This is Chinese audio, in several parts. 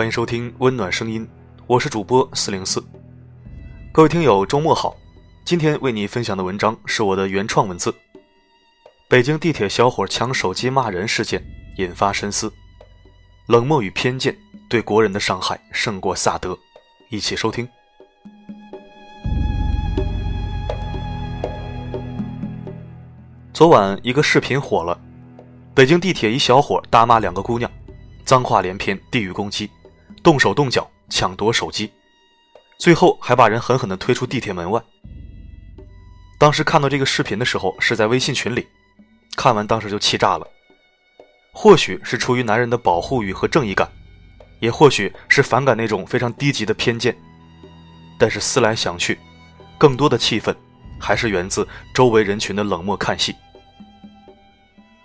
欢迎收听温暖声音，我是主播四零四。各位听友，周末好！今天为你分享的文章是我的原创文字。北京地铁小伙抢手机骂人事件引发深思，冷漠与偏见对国人的伤害胜过萨德。一起收听。昨晚一个视频火了，北京地铁一小伙大骂两个姑娘，脏话连篇，地域攻击，动手动脚抢夺手机，最后还把人狠狠地推出地铁门外。当时看到这个视频的时候是在微信群里。看完当时就气炸了，或许是出于男人的保护欲和正义感，也或许是反感那种非常低级的偏见。但是思来想去，更多的气愤还是源自周围人群的冷漠看戏。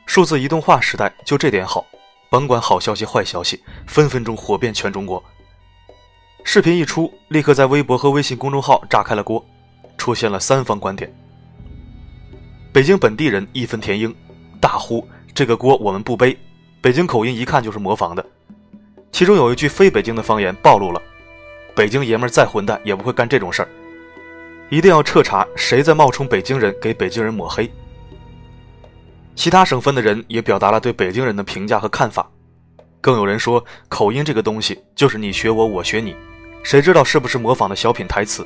数字移动化时代就这点好，甭管好消息坏消息，分分钟火遍全中国。视频一出，立刻在微博和微信公众号炸开了锅，出现了三方观点。北京本地人义愤填膺，大呼：“这个锅我们不背！”北京口音一看就是模仿的。其中有一句非北京的方言暴露了：北京爷们再混蛋也不会干这种事儿。一定要彻查谁在冒充北京人给北京人抹黑。其他省份的人也表达了对北京人的评价和看法，更有人说口音这个东西就是你学我，我学你，谁知道是不是模仿的小品台词？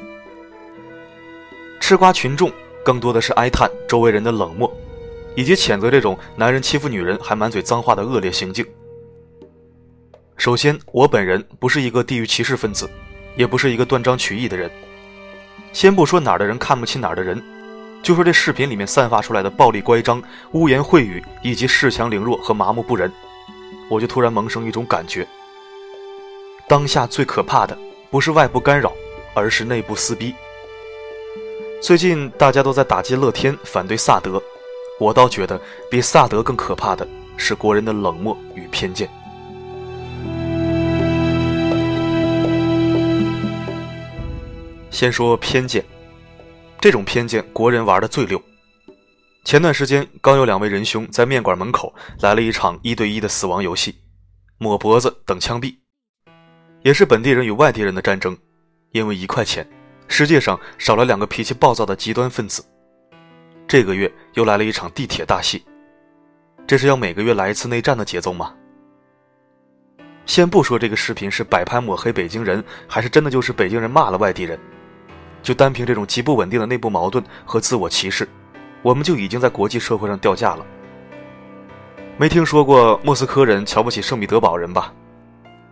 吃瓜群众。更多的是哀叹周围人的冷漠，以及谴责这种男人欺负女人还满嘴脏话的恶劣行径。首先，我本人不是一个地域歧视分子，也不是一个断章取义的人。先不说哪儿的人看不起哪儿的人，就说这视频里面散发出来的暴力乖张、污言秽语，以及恃强凌弱和麻木不仁，我就突然萌生一种感觉：当下最可怕的不是外部干扰，而是内部撕逼。最近大家都在打击乐天，反对萨德，我倒觉得比萨德更可怕的是国人的冷漠与偏见。先说偏见，这种偏见国人玩的最溜。前段时间刚有两位仁兄在面馆门口来了一场一对一的死亡游戏，抹脖子等枪毙，也是本地人与外地人的战争，因为一块钱。世界上少了两个脾气暴躁的极端分子。这个月又来了一场地铁大戏，这是要每个月来一次内战的节奏吗？先不说这个视频是摆拍抹黑北京人，还是真的就是北京人骂了外地人，就单凭这种极不稳定的内部矛盾和自我歧视，我们就已经在国际社会上掉价了。没听说过莫斯科人瞧不起圣彼得堡人吧？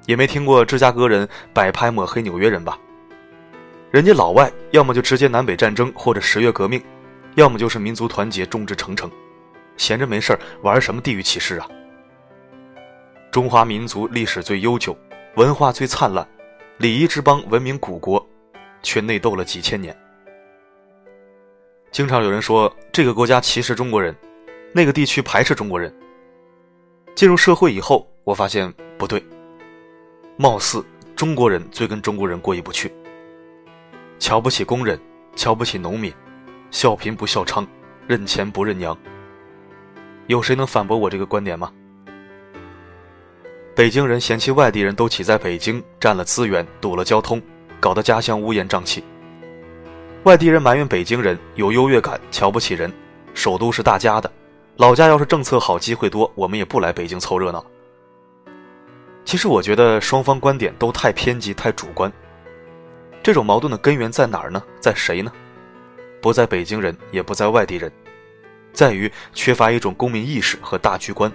也没听过芝加哥人摆拍抹黑纽约人吧？人家老外要么就直接南北战争或者十月革命，要么就是民族团结众志成城，闲着没事玩什么地域歧视啊？中华民族历史最悠久，文化最灿烂，礼仪之邦，文明古国，却内斗了几千年。经常有人说这个国家歧视中国人，那个地区排斥中国人。进入社会以后，我发现不对，貌似中国人最跟中国人过意不去。瞧不起工人，瞧不起农民，笑贫不笑娼，认钱不认娘。有谁能反驳我这个观点吗？北京人嫌弃外地人都挤在北京，占了资源，堵了交通，搞得家乡乌烟瘴气。外地人埋怨北京人有优越感，瞧不起人。首都是大家的，老家要是政策好，机会多，我们也不来北京凑热闹。其实我觉得双方观点都太偏激，太主观。这种矛盾的根源在哪儿呢？在谁呢？不在北京人，也不在外地人，在于缺乏一种公民意识和大局观，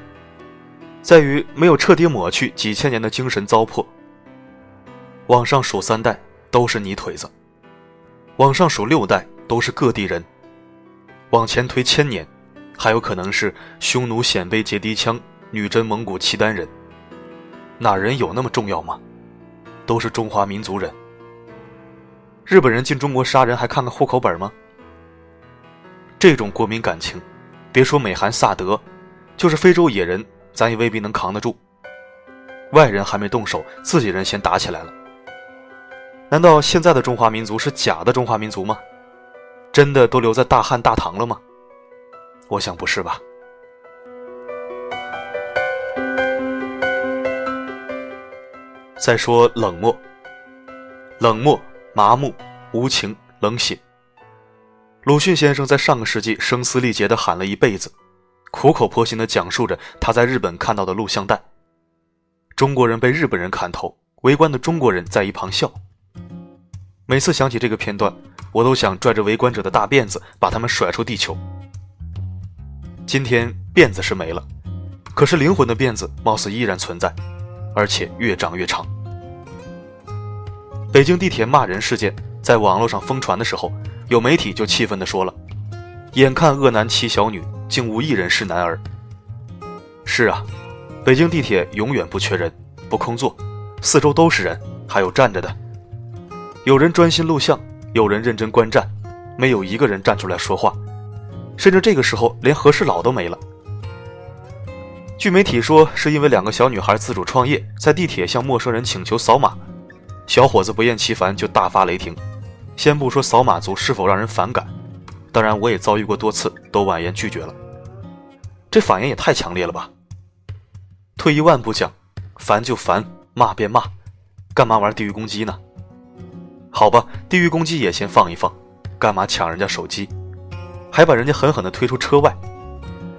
在于没有彻底抹去几千年的精神糟粕。往上数三代都是泥腿子，往上数六代都是各地人，往前推千年，还有可能是匈奴鲜卑结敌羌、女真蒙古契丹人。哪人有那么重要吗？都是中华民族人。日本人进中国杀人还看个户口本吗？这种国民感情，别说美韩萨德，就是非洲野人，咱也未必能扛得住。外人还没动手，自己人先打起来了。难道现在的中华民族是假的中华民族吗？真的都留在大汉大唐了吗？我想不是吧。再说冷漠，冷漠、麻木、无情、冷血。鲁迅先生在上个世纪声嘶力竭地喊了一辈子，苦口婆心地讲述着他在日本看到的录像带。中国人被日本人砍头，围观的中国人在一旁笑。每次想起这个片段，我都想拽着围观者的大辫子，把他们甩出地球。今天辫子是没了，可是灵魂的辫子貌似依然存在，而且越长越长。北京地铁骂人事件在网络上疯传的时候。有媒体就气愤地说了：“眼看恶男欺小女，竟无一人是男儿。”是啊，北京地铁永远不缺人，不空座，四周都是人，还有站着的。有人专心录像，有人认真观战，没有一个人站出来说话，甚至这个时候连和事佬都没了。据媒体说，是因为两个小女孩自主创业，在地铁向陌生人请求扫码，小伙子不厌其烦就大发雷霆。先不说扫码族是否让人反感，当然我也遭遇过多次，都婉言拒绝了。这反应也太强烈了吧！退一万步讲，烦就烦，骂便骂，干嘛玩地域攻击呢？好吧，地域攻击也先放一放，干嘛抢人家手机，还把人家狠狠地推出车外？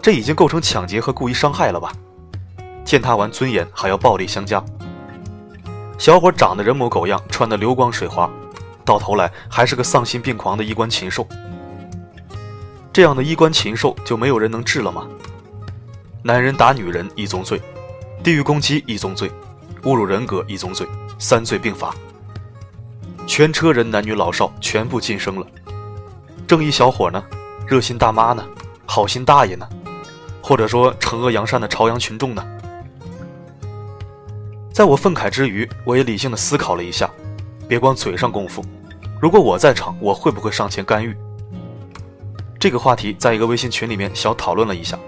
这已经构成抢劫和故意伤害了吧？践踏完尊严还要暴力相加？小伙长得人模狗样，穿得流光水滑。到头来还是个丧心病狂的衣冠禽兽，这样的衣冠禽兽就没有人能治了吗？男人打女人一宗罪，地域攻击一宗罪，侮辱人格一宗罪，三罪并罚。全车人男女老少全部晋升了，正义小伙呢？热心大妈呢？好心大爷呢？或者说惩恶扬善的朝阳群众呢？在我愤慨之余，我也理性的思考了一下。别光嘴上功夫，如果我在场，我会不会上前干预？这个话题在一个微信群里面小讨论了一下。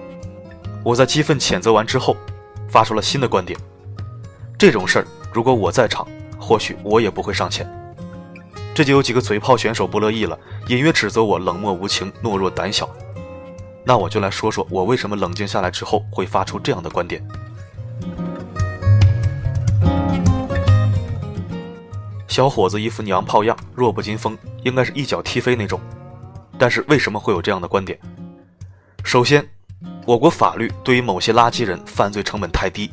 我在激愤谴责完之后，发出了新的观点：这种事儿，如果我在场，或许我也不会上前。这就有几个嘴炮选手不乐意了，隐约指责我冷漠无情、懦弱胆小。那我就来说说我为什么冷静下来之后会发出这样的观点。小伙子一副娘炮样，弱不禁风，应该是一脚踢飞那种。但是为什么会有这样的观点？首先，我国法律对于某些垃圾人犯罪成本太低。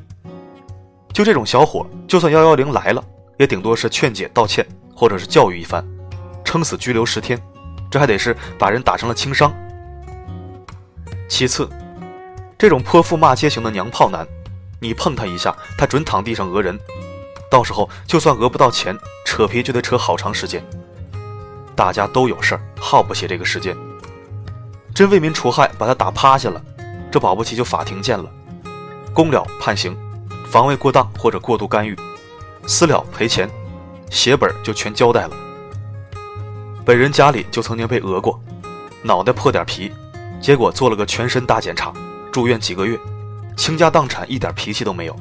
就这种小伙，就算幺幺零来了，也顶多是劝解、道歉，或者是教育一番，撑死拘留十天，这还得是把人打成了轻伤。其次，这种泼妇骂街型的娘炮男，你碰他一下，他准躺地上讹人。到时候就算讹不到钱，扯皮就得扯好长时间。大家都有事儿，耗不起这个时间。真为民除害，把他打趴下了，这保不齐就法庭见了。公了判刑，防卫过当或者过度干预；私了赔钱，血本就全交代了。本人家里就曾经被讹过，脑袋破点皮，结果做了个全身大检查，住院几个月，倾家荡产，一点脾气都没有。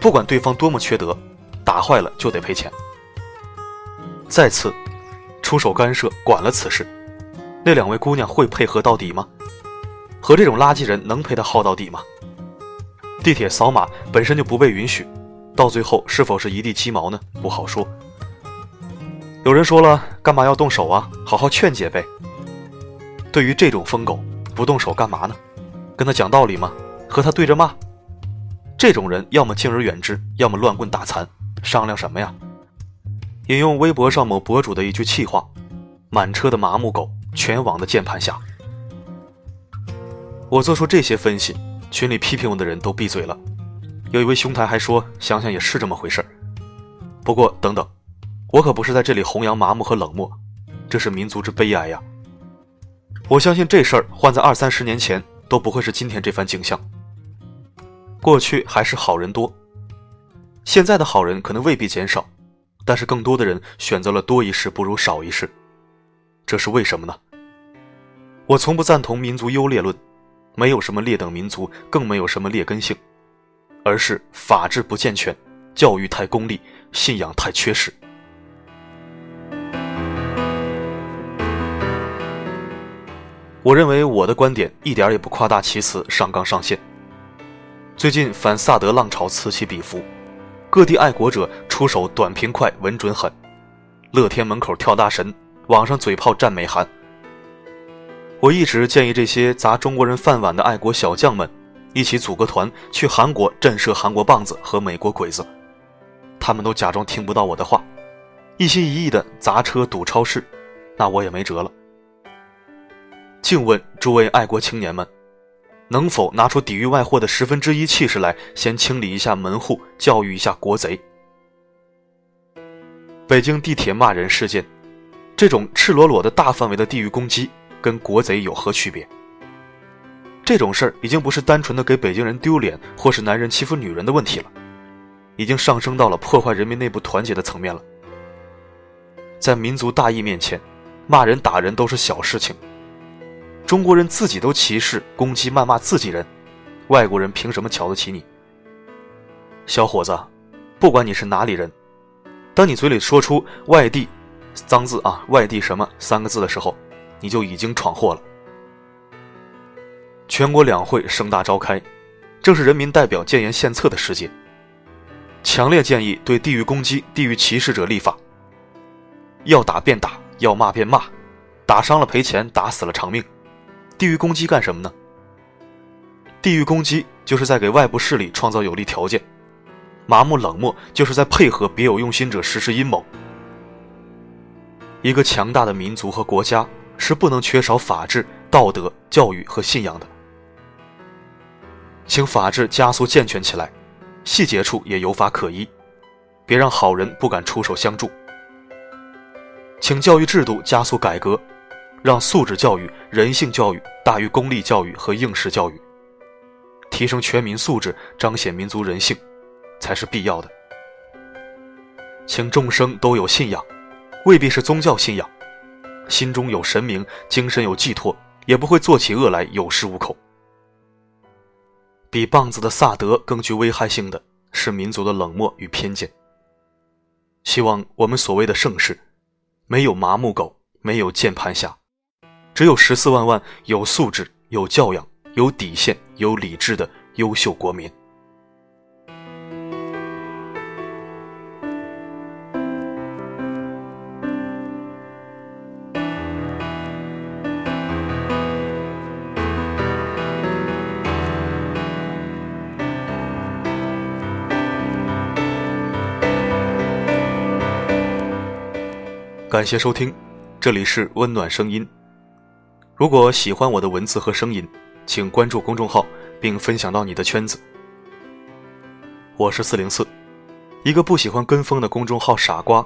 不管对方多么缺德，打坏了就得赔钱。再次，出手干涉管了此事，那两位姑娘会配合到底吗？和这种垃圾人能陪他耗到底吗？地铁扫码本身就不被允许，到最后是否是一地鸡毛呢？不好说。有人说了，干嘛要动手啊？好好劝解呗。对于这种疯狗，不动手干嘛呢？跟他讲道理吗？和他对着骂？这种人要么敬而远之，要么乱棍打残，商量什么呀？引用微博上某博主的一句气话：“满车的麻木狗，全网的键盘侠。”我做出这些分析，群里批评我的人都闭嘴了。有一位兄台还说：“想想也是这么回事。”不过等等，我可不是在这里弘扬麻木和冷漠，这是民族之悲哀呀！我相信这事儿换在二三十年前，都不会是今天这番景象。过去还是好人多，现在的好人可能未必减少，但是更多的人选择了多一事不如少一事，这是为什么呢？我从不赞同民族优劣论，没有什么劣等民族，更没有什么劣根性，而是法治不健全，教育太功利，信仰太缺失。我认为我的观点一点也不夸大其词、上纲上线。最近反萨德浪潮此起彼伏，各地爱国者出手短平快、稳准狠，乐天门口跳大神，网上嘴炮战美韩。我一直建议这些砸中国人饭碗的爱国小将们，一起组个团去韩国震慑韩国棒子和美国鬼子。他们都假装听不到我的话，一心一意的砸车堵超市，那我也没辙了。静问诸位爱国青年们，能否拿出抵御外祸的十分之一气势来，先清理一下门户，教育一下国贼？北京地铁骂人事件，这种赤裸裸的大范围的地域攻击。跟国贼有何区别？这种事儿已经不是单纯的给北京人丢脸，或是男人欺负女人的问题了，已经上升到了破坏人民内部团结的层面了。在民族大义面前，骂人打人都是小事情。中国人自己都歧视、攻击、谩骂自己人，外国人凭什么瞧得起你？小伙子，不管你是哪里人，当你嘴里说出“外地”脏字啊，“外地什么”三个字的时候，你就已经闯祸了。全国两会盛大召开，正是人民代表建言献策的时节。强烈建议对地域攻击、地域歧视者立法。要打便打，要骂便骂，打伤了赔钱，打死了偿命。地域攻击干什么呢？地域攻击就是在给外部势力创造有利条件，麻木冷漠就是在配合别有用心者实施阴谋。一个强大的民族和国家。是不能缺少法治、道德、教育和信仰的。请法治加速健全起来，细节处也有法可依，别让好人不敢出手相助。请教育制度加速改革，让素质教育、人性教育大于功利教育和应试教育，提升全民素质，彰显民族人性，才是必要的。请众生都有信仰，未必是宗教信仰。心中有神明，精神有寄托，也不会做起恶来有恃无恐。比棒子的萨德更具危害性的是民族的冷漠与偏见。希望我们所谓的盛世，没有麻木狗，没有键盘侠，只有十四万万有素质、有教养、有底线、有理智的优秀国民。感谢收听，这里是温暖声音。如果喜欢我的文字和声音，请关注公众号并分享到你的圈子。我是四零四，一个不喜欢跟风的公众号傻瓜，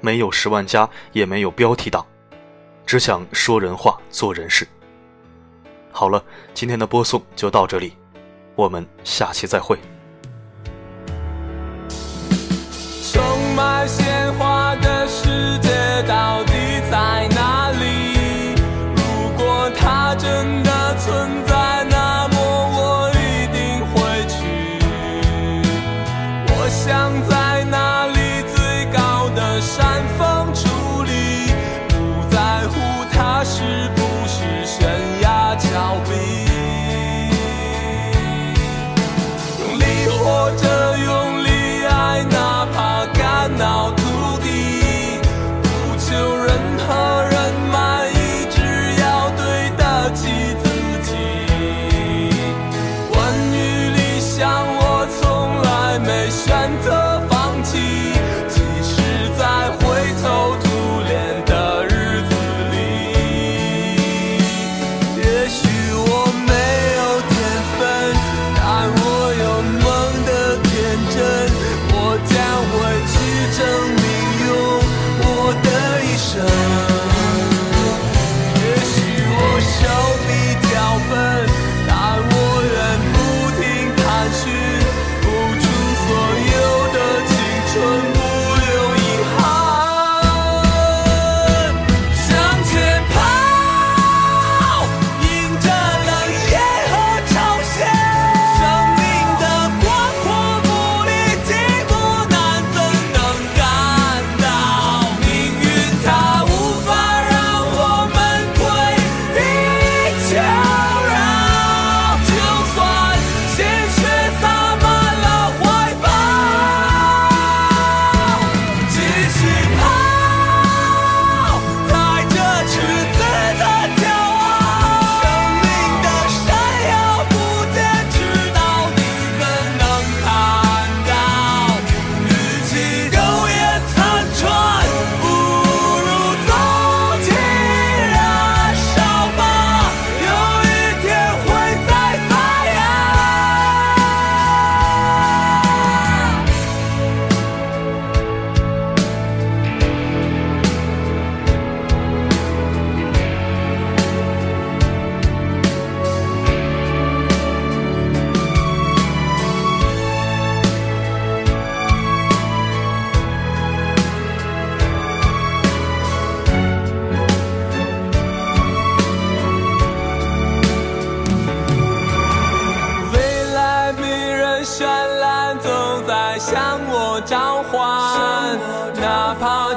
没有十万加，也没有标题党，只想说人话，做人事。好了，今天的播送就到这里，我们下期再会。充满鲜花的世界。到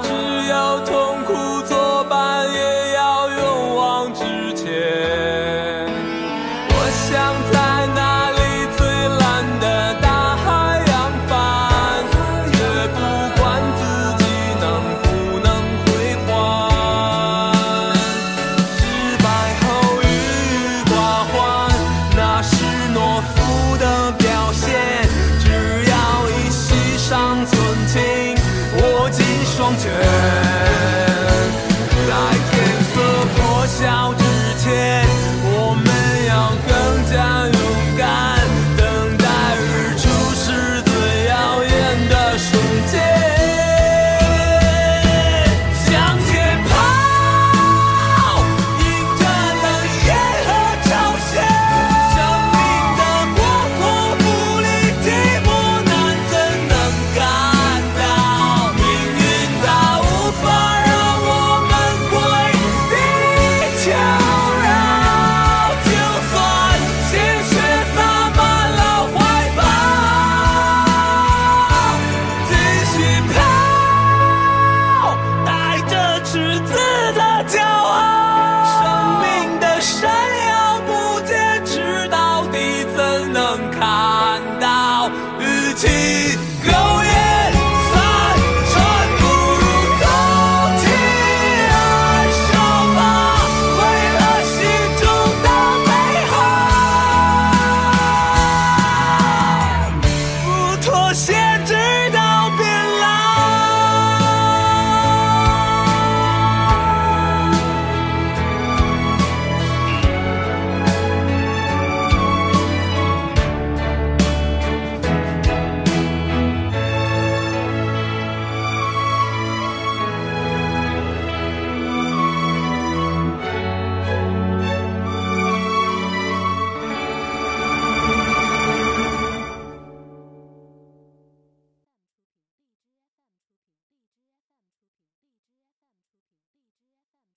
只要